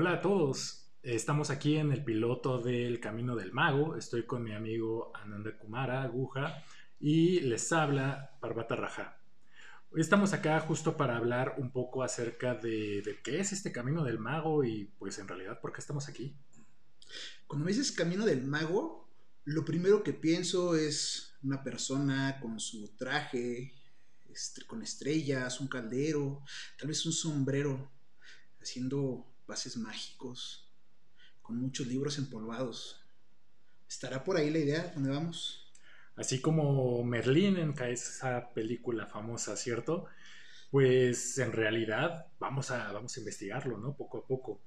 Hola a todos, estamos aquí en el piloto del Camino del Mago. Estoy con mi amigo Ananda Kumara Aguja y les habla Parvata Raja. Hoy estamos acá justo para hablar un poco acerca de, de, qué es este Camino del Mago y pues en realidad por qué estamos aquí. Cuando me dices Camino del Mago, lo primero que pienso es una persona con su traje, con estrellas, un caldero, tal vez un sombrero, haciendo pases mágicos, con muchos libros empolvados. ¿Estará por ahí la idea? ¿Dónde vamos? Así como Merlín en esa película famosa, ¿cierto? Pues en realidad vamos a, vamos a investigarlo, ¿no? Poco a poco.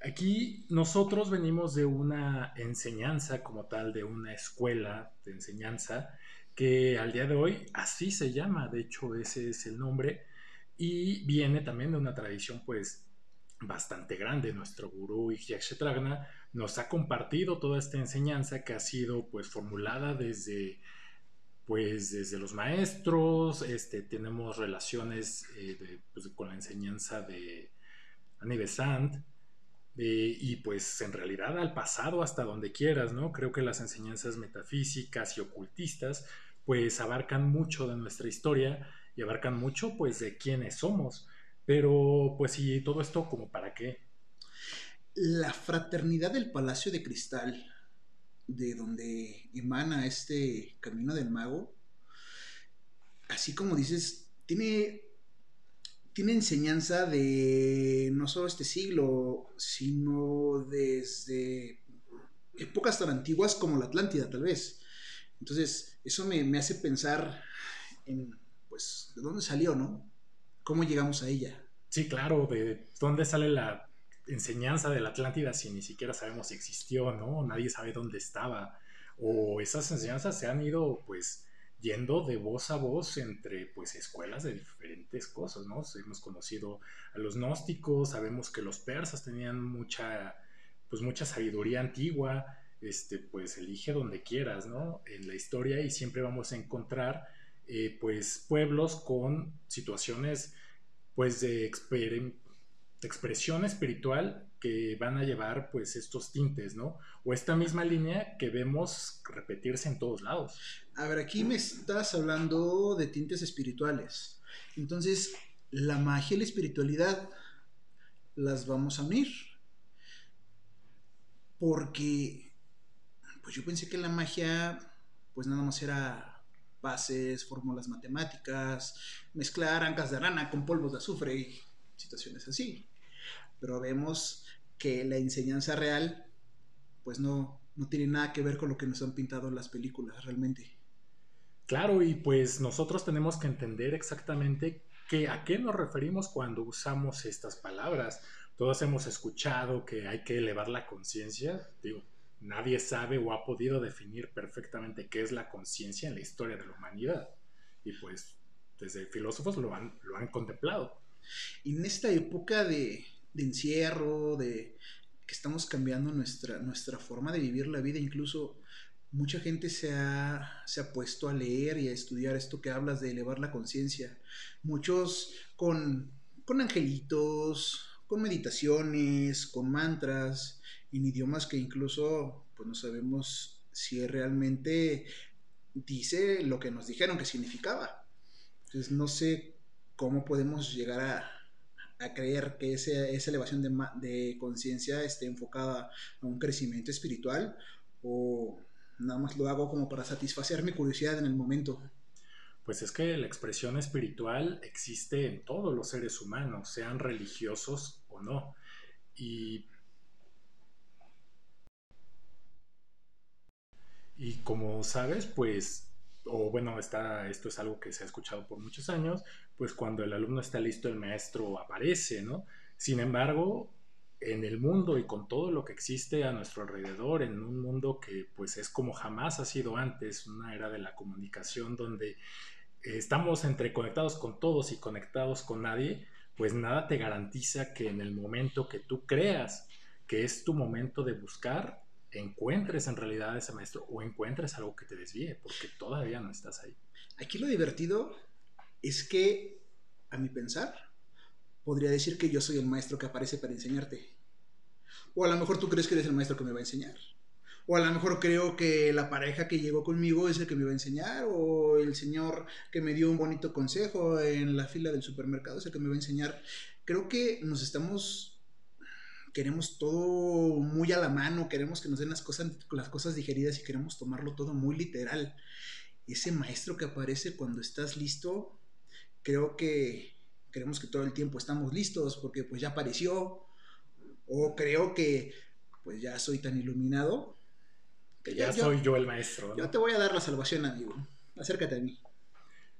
Aquí nosotros venimos de una enseñanza como tal, de una escuela de enseñanza, que al día de hoy así se llama, de hecho ese es el nombre, y viene también de una tradición pues bastante grande. Nuestro gurú Ixyakshetragna nos ha compartido toda esta enseñanza que ha sido pues formulada desde pues desde los maestros, este, tenemos relaciones eh, pues, con la enseñanza de Annie Besant, y pues en realidad al pasado hasta donde quieras, ¿no? Creo que las enseñanzas metafísicas y ocultistas pues abarcan mucho de nuestra historia y abarcan mucho pues de quiénes somos. Pero pues y todo esto como para qué? La fraternidad del Palacio de Cristal, de donde emana este camino del mago, así como dices, tiene tiene enseñanza de no solo este siglo, sino desde épocas tan antiguas como la Atlántida, tal vez. Entonces, eso me, hace pensar en, pues, ¿de dónde salió, no? ¿Cómo llegamos a ella? Sí, claro, de dónde sale la enseñanza de la Atlántida si ni siquiera sabemos si existió, ¿no? Nadie sabe dónde estaba. O esas enseñanzas se han ido, pues, yendo de voz a voz entre pues escuelas de diferentes cosas, ¿no? Hemos conocido a los gnósticos, sabemos que los persas tenían mucha pues mucha sabiduría antigua, este pues elige donde quieras, ¿no? En la historia y siempre vamos a encontrar eh, pues pueblos con situaciones pues de, de expresión espiritual que van a llevar pues estos tintes, ¿no? O esta misma línea que vemos repetirse en todos lados. A ver, aquí me estás hablando de tintes espirituales. Entonces, la magia y la espiritualidad las vamos a unir. Porque, pues yo pensé que la magia, pues nada más era bases, fórmulas matemáticas, mezclar ancas de rana con polvos de azufre y situaciones así. Pero vemos que la enseñanza real, pues no, no tiene nada que ver con lo que nos han pintado las películas realmente. Claro, y pues nosotros tenemos que entender exactamente que, a qué nos referimos cuando usamos estas palabras. Todos hemos escuchado que hay que elevar la conciencia. Digo, nadie sabe o ha podido definir perfectamente qué es la conciencia en la historia de la humanidad. Y pues desde filósofos lo han, lo han contemplado. En esta época de, de encierro, de que estamos cambiando nuestra, nuestra forma de vivir la vida, incluso mucha gente se ha, se ha puesto a leer y a estudiar esto que hablas de elevar la conciencia. Muchos con, con angelitos, con meditaciones, con mantras, en idiomas que incluso pues no sabemos si realmente dice lo que nos dijeron que significaba. Entonces no sé cómo podemos llegar a, creer que esa elevación de, de conciencia esté enfocada a un crecimiento espiritual o nada más lo hago como para satisfacer mi curiosidad en el momento. Pues es que la expresión espiritual existe en todos los seres humanos, sean religiosos o no. Y, y como sabes, pues o bueno, está, esto es algo que se ha escuchado por muchos años, pues cuando el alumno está listo, el maestro aparece, ¿no? Sin embargo, en el mundo y con todo lo que existe a nuestro alrededor, en un mundo que pues es como jamás ha sido antes, una era de la comunicación donde estamos entreconectados con todos y conectados con nadie, pues nada te garantiza que en el momento que tú creas que es tu momento de buscar, encuentres en realidad ese maestro o encuentres algo que te desvíe, porque todavía no estás ahí. Aquí lo divertido es que, a mi pensar, podría decir que yo soy el maestro que aparece para enseñarte. O a lo mejor tú crees que eres el maestro que me va a enseñar. O a lo mejor creo que la pareja que llegó conmigo es el que me va a enseñar. O el señor que me dio un bonito consejo en la fila del supermercado es el que me va a enseñar. Creo que nos estamos queremos todo muy a la mano, queremos que nos den las cosas, las cosas digeridas y queremos tomarlo todo muy literal. Ese maestro que aparece cuando estás listo, creo que queremos que todo el tiempo estamos listos porque pues ya apareció. O creo que pues ya soy tan iluminado. Que ya, soy yo el maestro. Yo te voy a dar la salvación, amigo. Acércate a mí.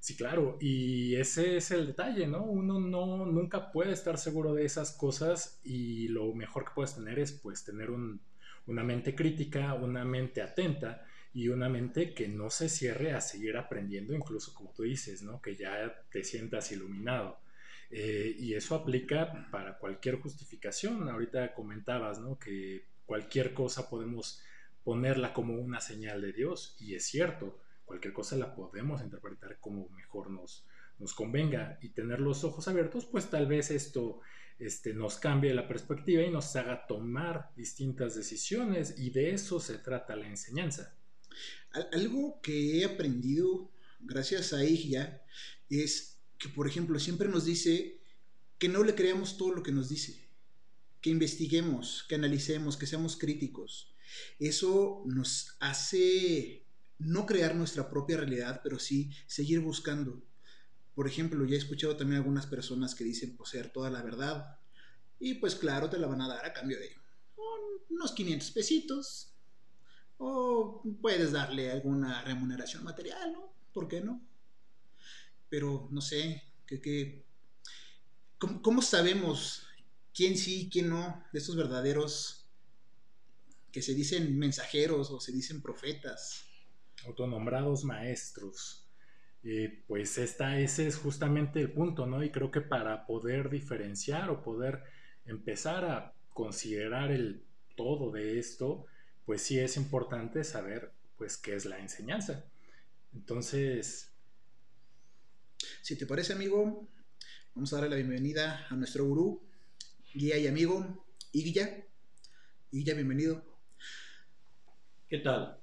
Sí, claro, y ese es el detalle, ¿no? Uno no, nunca puede estar seguro de esas cosas y lo mejor que puedes tener es pues tener una mente crítica, una mente atenta y una mente que no se cierre a seguir aprendiendo, incluso como tú dices, ¿no? Que ya te sientas iluminado. Eh, y eso aplica para cualquier justificación. Ahorita comentabas, ¿no? Que cualquier cosa podemos ponerla como una señal de Dios y es cierto cualquier cosa la podemos interpretar como mejor nos, nos convenga y tener los ojos abiertos, pues tal vez esto este, nos cambie la perspectiva y nos haga tomar distintas decisiones y de eso se trata la enseñanza. Algo que he aprendido gracias a ella es que, por ejemplo, siempre nos dice que no le creamos todo lo que nos dice, que investiguemos, que analicemos, que seamos críticos. Eso nos hace no crear nuestra propia realidad, pero sí seguir buscando. Por ejemplo, ya he escuchado también algunas personas que dicen poseer toda la verdad. Y pues claro, te la van a dar a cambio de unos 500 pesitos. O puedes darle alguna remuneración material, ¿no? ¿Por qué no? Pero no sé, ¿cómo, ¿cómo sabemos quién sí y quién no de estos verdaderos que se dicen mensajeros o se dicen profetas? autonombrados maestros. pues esta, ese es justamente el punto, ¿no? Y creo que para poder diferenciar o poder empezar a considerar el todo de esto, pues sí es importante saber, pues, qué es la enseñanza. Entonces... Si te parece, amigo, vamos a darle la bienvenida a nuestro gurú, guía y amigo, Igya. Igya, bienvenido. ¿Qué tal?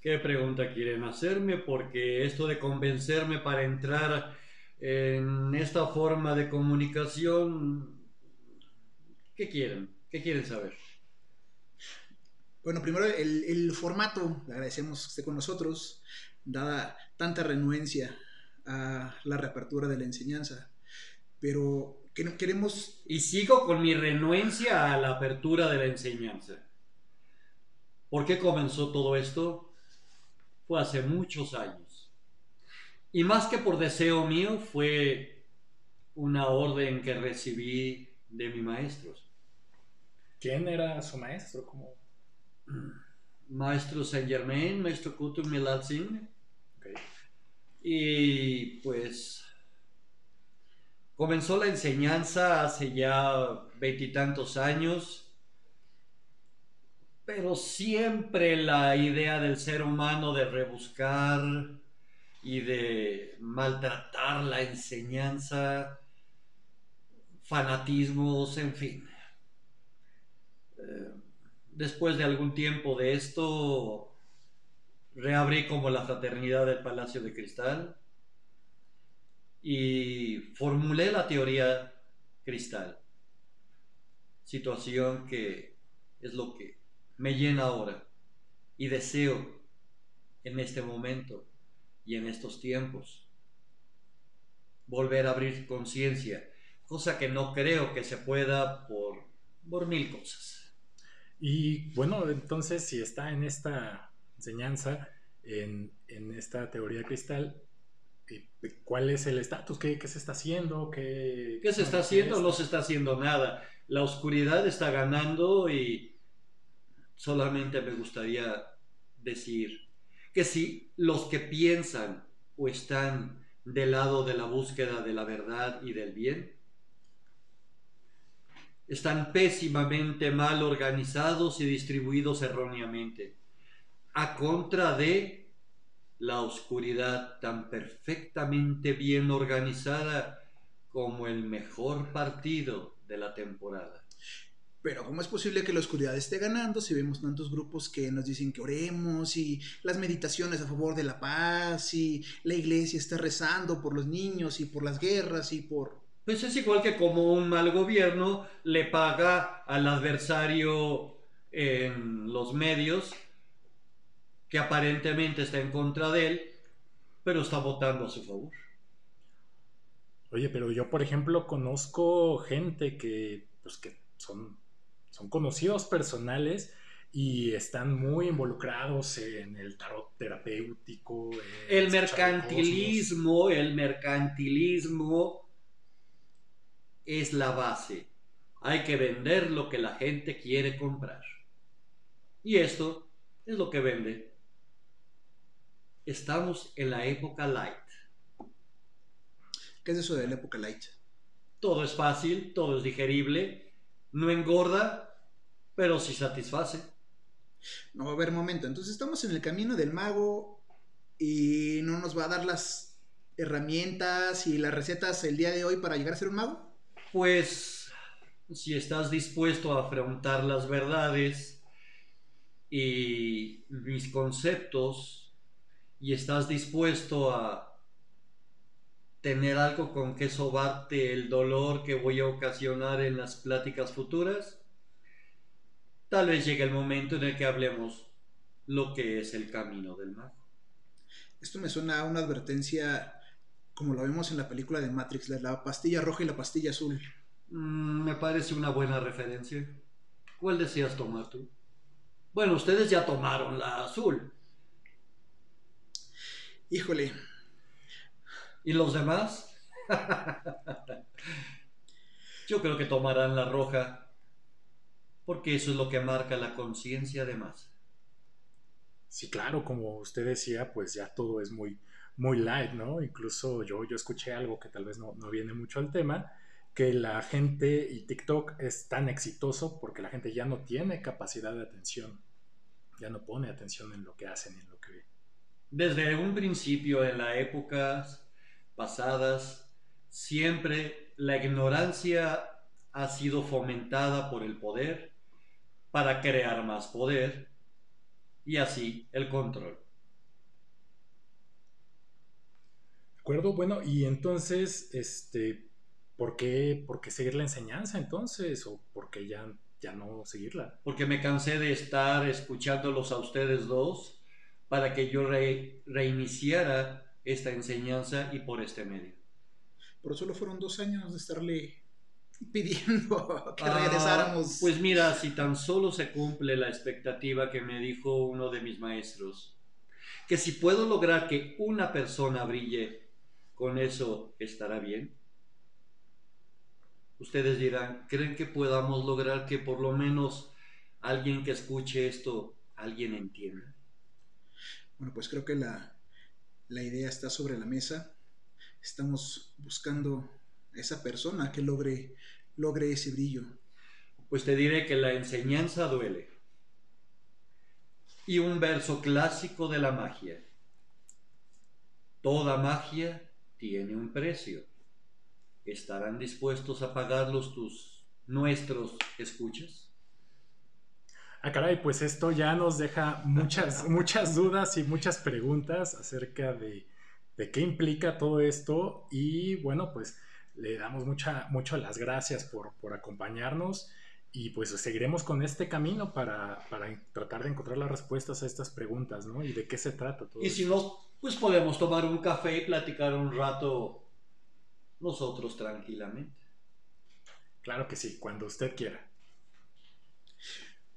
¿Qué pregunta quieren hacerme? Porque esto de convencerme para entrar en esta forma de comunicación, ¿qué quieren? ¿Qué quieren saber? Bueno, primero el, formato, le agradecemos que esté con nosotros, dada tanta renuencia a la reapertura de la enseñanza, pero queremos... Y sigo con mi renuencia a la apertura de la enseñanza. ¿Por qué comenzó todo esto? fue hace muchos años. Y más que por deseo mío, fue una orden que recibí de mis maestros. ¿Quién era su maestro? ¿Cómo? Maestro Saint Germain, maestro Kutu Milal Y pues comenzó la enseñanza hace ya veintitantos años pero siempre la idea del ser humano de rebuscar y de maltratar la enseñanza, fanatismos, en fin. Eh, después de algún tiempo de esto, reabrí como la fraternidad del Palacio de Cristal y formulé la teoría cristal, situación que es lo que me llena ahora y deseo en este momento y en estos tiempos volver a abrir conciencia, cosa que no creo que se pueda por, por mil cosas. Y bueno, entonces si está en esta enseñanza, en, esta teoría cristal, eh, ¿cuál es el estatus? ¿Qué, se está haciendo? ¿Qué, ¿Qué se está haciendo? No se está haciendo nada. La oscuridad está ganando y solamente me gustaría decir que si los que piensan o están del lado de la búsqueda de la verdad y del bien, están pésimamente mal organizados y distribuidos erróneamente, a contra de la oscuridad tan perfectamente bien organizada como el mejor partido de la temporada. Pero ¿cómo es posible que la oscuridad esté ganando si vemos tantos grupos que nos dicen que oremos y las meditaciones a favor de la paz y la iglesia está rezando por los niños y por las guerras y por... Pues es igual que como un mal gobierno le paga al adversario en los medios que aparentemente está en contra de él, pero está votando a su favor. Oye, pero yo, por ejemplo, conozco gente que, pues, que son, son conocidos personales y están muy involucrados en el tarot terapéutico. El mercantilismo, el mercantilismo es la base. Hay que vender lo que la gente quiere comprar. Y esto es lo que vende. Estamos en la época light. ¿Qué es eso de la época light? Todo es fácil, todo es digerible, no engorda, pero sí satisface. No va a haber momento. Entonces estamos en el camino del mago y no nos va a dar las herramientas y las recetas el día de hoy para llegar a ser un mago. Pues si estás dispuesto a afrontar las verdades y mis conceptos y estás dispuesto a tener algo con que sobarte el dolor que voy a ocasionar en las pláticas futuras, tal vez llegue el momento en el que hablemos lo que es el camino del mago. Esto me suena a una advertencia como lo vemos en la película de Matrix, la pastilla roja y la pastilla azul. Mm, me parece una buena referencia. ¿Cuál deseas tomar tú? Bueno, ustedes ya tomaron la azul. Híjole, ¿Y los demás? Yo creo que tomarán la roja, porque eso es lo que marca la conciencia de más. Sí, claro, como usted decía, pues ya todo es muy, muy light, ¿no? Incluso yo, yo escuché algo que tal vez no, no viene mucho al tema, que la gente y TikTok es tan exitoso porque la gente ya no tiene capacidad de atención, ya no pone atención en lo que hacen y en lo que ven. Desde un principio, en la época pasadas, siempre la ignorancia ha sido fomentada por el poder para crear más poder y así el control. ¿De acuerdo? Bueno, y entonces, este, ¿por qué, por qué seguir la enseñanza entonces? ¿O por qué ya, ya no seguirla? Porque me cansé de estar escuchándolos a ustedes dos para que yo reiniciara esta enseñanza y por este medio. Pero solo fueron dos años de estarle pidiendo que ah, regresáramos. Pues mira, si tan solo se cumple la expectativa que me dijo uno de mis maestros, que si puedo lograr que una persona brille, con eso estará bien. Ustedes dirán, ¿creen que podamos lograr que por lo menos alguien que escuche esto, alguien entienda? Bueno, pues creo que la, la idea está sobre la mesa. Estamos buscando a esa persona que logre, logre ese brillo. Pues te diré que la enseñanza duele. Y un verso clásico de la magia. Toda magia tiene un precio. ¿Estarán dispuestos a pagarlos tus nuestros escuchas? Ah, caray, pues esto ya nos deja muchas, muchas dudas y muchas preguntas acerca de, qué implica todo esto. Y bueno, pues le damos mucha, mucho las gracias por, acompañarnos y pues seguiremos con este camino para, tratar de encontrar las respuestas a estas preguntas, ¿no? Y de qué se trata todo. Y si no, pues podemos tomar un café y platicar un rato nosotros tranquilamente. Claro que sí, cuando usted quiera.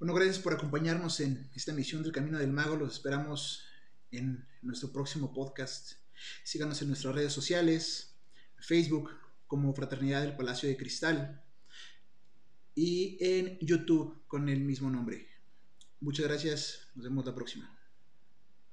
Bueno, gracias por acompañarnos en esta emisión del Camino del Mago. Los esperamos en nuestro próximo podcast. Síganos en nuestras redes sociales, Facebook como Fraternidad del Palacio de Cristal y en YouTube con el mismo nombre. Muchas gracias, nos vemos la próxima.